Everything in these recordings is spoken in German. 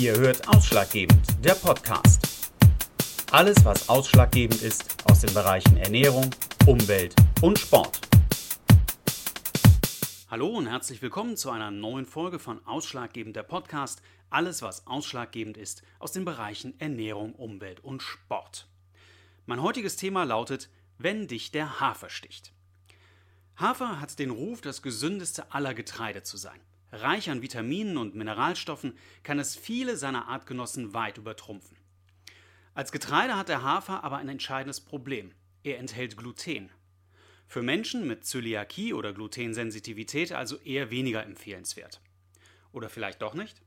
Ihr hört Ausschlaggebend, der Podcast. Alles, was ausschlaggebend ist aus den Bereichen Ernährung, Umwelt und Sport. Hallo und herzlich willkommen zu einer neuen Folge von Ausschlaggebend, der Podcast. Alles, was ausschlaggebend ist aus den Bereichen Ernährung, Umwelt und Sport. Mein heutiges Thema lautet, wenn dich der Hafer sticht. Hafer hat den Ruf, das gesündeste aller Getreide zu sein. Reich an Vitaminen und Mineralstoffen kann es viele seiner Artgenossen weit übertrumpfen. Als Getreide hat der Hafer aber ein entscheidendes Problem. Er enthält Gluten. Für Menschen mit Zöliakie oder Glutensensitivität also eher weniger empfehlenswert. Oder vielleicht doch nicht?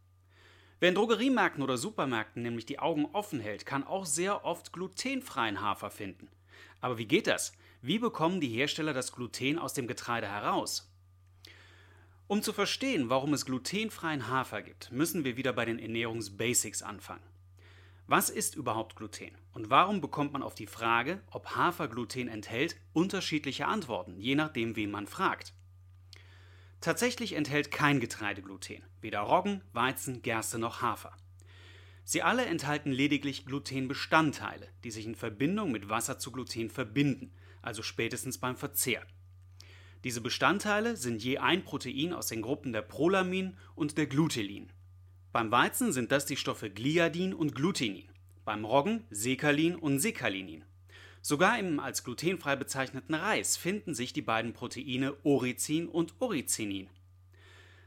Wer in Drogeriemärkten oder Supermärkten nämlich die Augen offen hält, kann auch sehr oft glutenfreien Hafer finden. Aber wie geht das? Wie bekommen die Hersteller das Gluten aus dem Getreide heraus? Um zu verstehen, warum es glutenfreien Hafer gibt, müssen wir wieder bei den Ernährungsbasics anfangen. Was ist überhaupt Gluten und warum bekommt man auf die Frage, ob Hafer Gluten enthält, unterschiedliche Antworten, je nachdem, wen man fragt? Tatsächlich enthält kein Getreide Gluten, weder Roggen, Weizen, Gerste noch Hafer. Sie alle enthalten lediglich Glutenbestandteile, die sich in Verbindung mit Wasser zu Gluten verbinden, also spätestens beim Verzehr. Diese Bestandteile sind je ein Protein aus den Gruppen der Prolamin und der Glutelin. Beim Weizen sind das die Stoffe Gliadin und Glutenin, beim Roggen Sekalin und Sekalinin. Sogar im als glutenfrei bezeichneten Reis finden sich die beiden Proteine Oricin und Oricinin.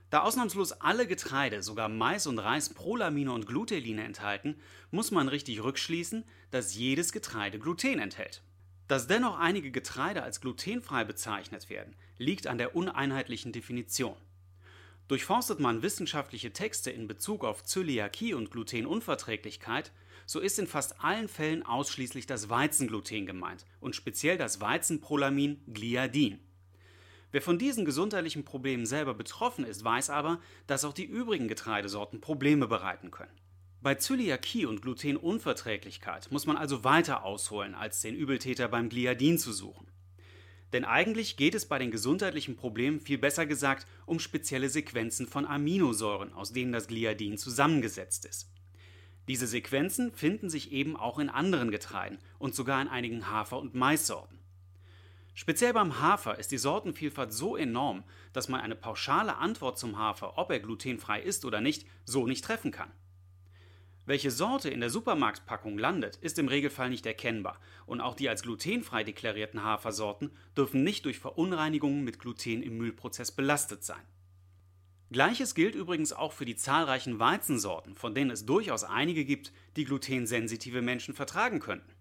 Da ausnahmslos alle Getreide, sogar Mais und Reis Prolamine und Gluteline enthalten, muss man richtig rückschließen, dass jedes Getreide Gluten enthält. Dass dennoch einige Getreide als glutenfrei bezeichnet werden, liegt an der uneinheitlichen Definition. Durchforstet man wissenschaftliche Texte in Bezug auf Zöliakie und Glutenunverträglichkeit, so ist in fast allen Fällen ausschließlich das Weizengluten gemeint und speziell das Weizenprolamin Gliadin. Wer von diesen gesundheitlichen Problemen selber betroffen ist, weiß aber, dass auch die übrigen Getreidesorten Probleme bereiten können. Bei Zöliakie und Glutenunverträglichkeit muss man also weiter ausholen, als den Übeltäter beim Gliadin zu suchen. Denn eigentlich geht es bei den gesundheitlichen Problemen viel besser gesagt um spezielle Sequenzen von Aminosäuren, aus denen das Gliadin zusammengesetzt ist. Diese Sequenzen finden sich eben auch in anderen Getreiden und sogar in einigen Hafer- und Maissorten. Speziell beim Hafer ist die Sortenvielfalt so enorm, dass man eine pauschale Antwort zum Hafer, ob er glutenfrei ist oder nicht, so nicht treffen kann. Welche Sorte in der Supermarktpackung landet, ist im Regelfall nicht erkennbar und auch die als glutenfrei deklarierten Hafersorten dürfen nicht durch Verunreinigungen mit Gluten im Mühlprozess belastet sein. Gleiches gilt übrigens auch für die zahlreichen Weizensorten, von denen es durchaus einige gibt, die glutensensitive Menschen vertragen könnten.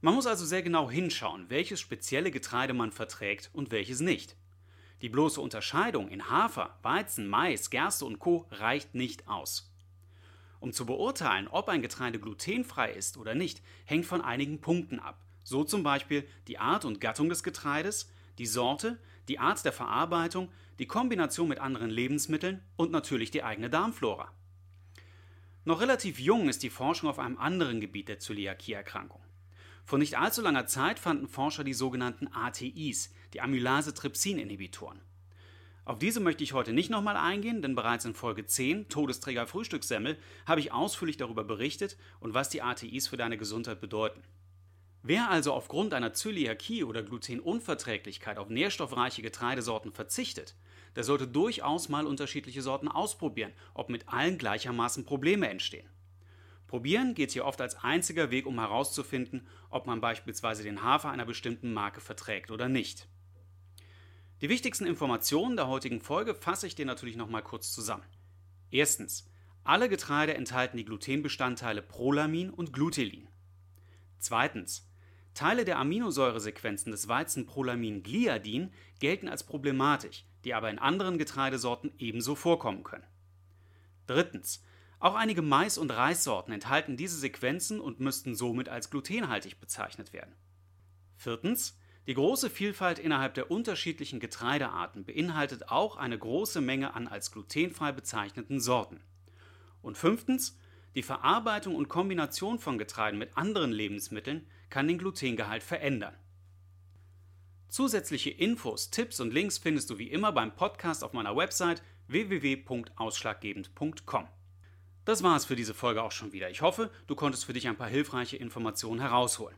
Man muss also sehr genau hinschauen, welches spezielle Getreide man verträgt und welches nicht. Die bloße Unterscheidung in Hafer, Weizen, Mais, Gerste und Co reicht nicht aus. Um zu beurteilen, ob ein Getreide glutenfrei ist oder nicht, hängt von einigen Punkten ab. So zum Beispiel die Art und Gattung des Getreides, die Sorte, die Art der Verarbeitung, die Kombination mit anderen Lebensmitteln und natürlich die eigene Darmflora. Noch relativ jung ist die Forschung auf einem anderen Gebiet der Zöliakieerkrankung. Vor nicht allzu langer Zeit fanden Forscher die sogenannten ATIs, die Amylase-Trypsin-Inhibitoren. Auf diese möchte ich heute nicht nochmal eingehen, denn bereits in Folge 10, Todesträger Frühstückssemmel, habe ich ausführlich darüber berichtet und was die ATIs für deine Gesundheit bedeuten. Wer also aufgrund einer Zöliakie oder Glutenunverträglichkeit auf nährstoffreiche Getreidesorten verzichtet, der sollte durchaus mal unterschiedliche Sorten ausprobieren, ob mit allen gleichermaßen Probleme entstehen. Probieren geht hier oft als einziger Weg, um herauszufinden, ob man beispielsweise den Hafer einer bestimmten Marke verträgt oder nicht. Die wichtigsten Informationen der heutigen Folge fasse ich dir natürlich nochmal kurz zusammen. Erstens. Alle Getreide enthalten die Glutenbestandteile Prolamin und Glutelin. Zweitens. Teile der Aminosäuresequenzen des Weizenprolamin Gliadin gelten als problematisch, die aber in anderen Getreidesorten ebenso vorkommen können. Drittens. Auch einige Mais- und Reissorten enthalten diese Sequenzen und müssten somit als glutenhaltig bezeichnet werden. Viertens. Die große Vielfalt innerhalb der unterschiedlichen Getreidearten beinhaltet auch eine große Menge an als glutenfrei bezeichneten Sorten. Und fünftens, die Verarbeitung und Kombination von Getreiden mit anderen Lebensmitteln kann den Glutengehalt verändern. Zusätzliche Infos, Tipps und Links findest du wie immer beim Podcast auf meiner Website www.ausschlaggebend.com. Das war es für diese Folge auch schon wieder. Ich hoffe, du konntest für dich ein paar hilfreiche Informationen herausholen.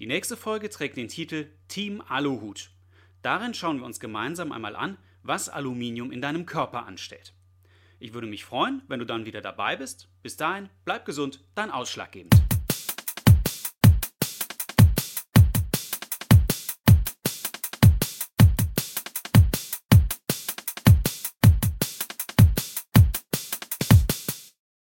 Die nächste Folge trägt den Titel Team Aluhut. Darin schauen wir uns gemeinsam einmal an, was Aluminium in deinem Körper anstellt. Ich würde mich freuen, wenn du dann wieder dabei bist. Bis dahin, bleib gesund, dein Ausschlaggebend.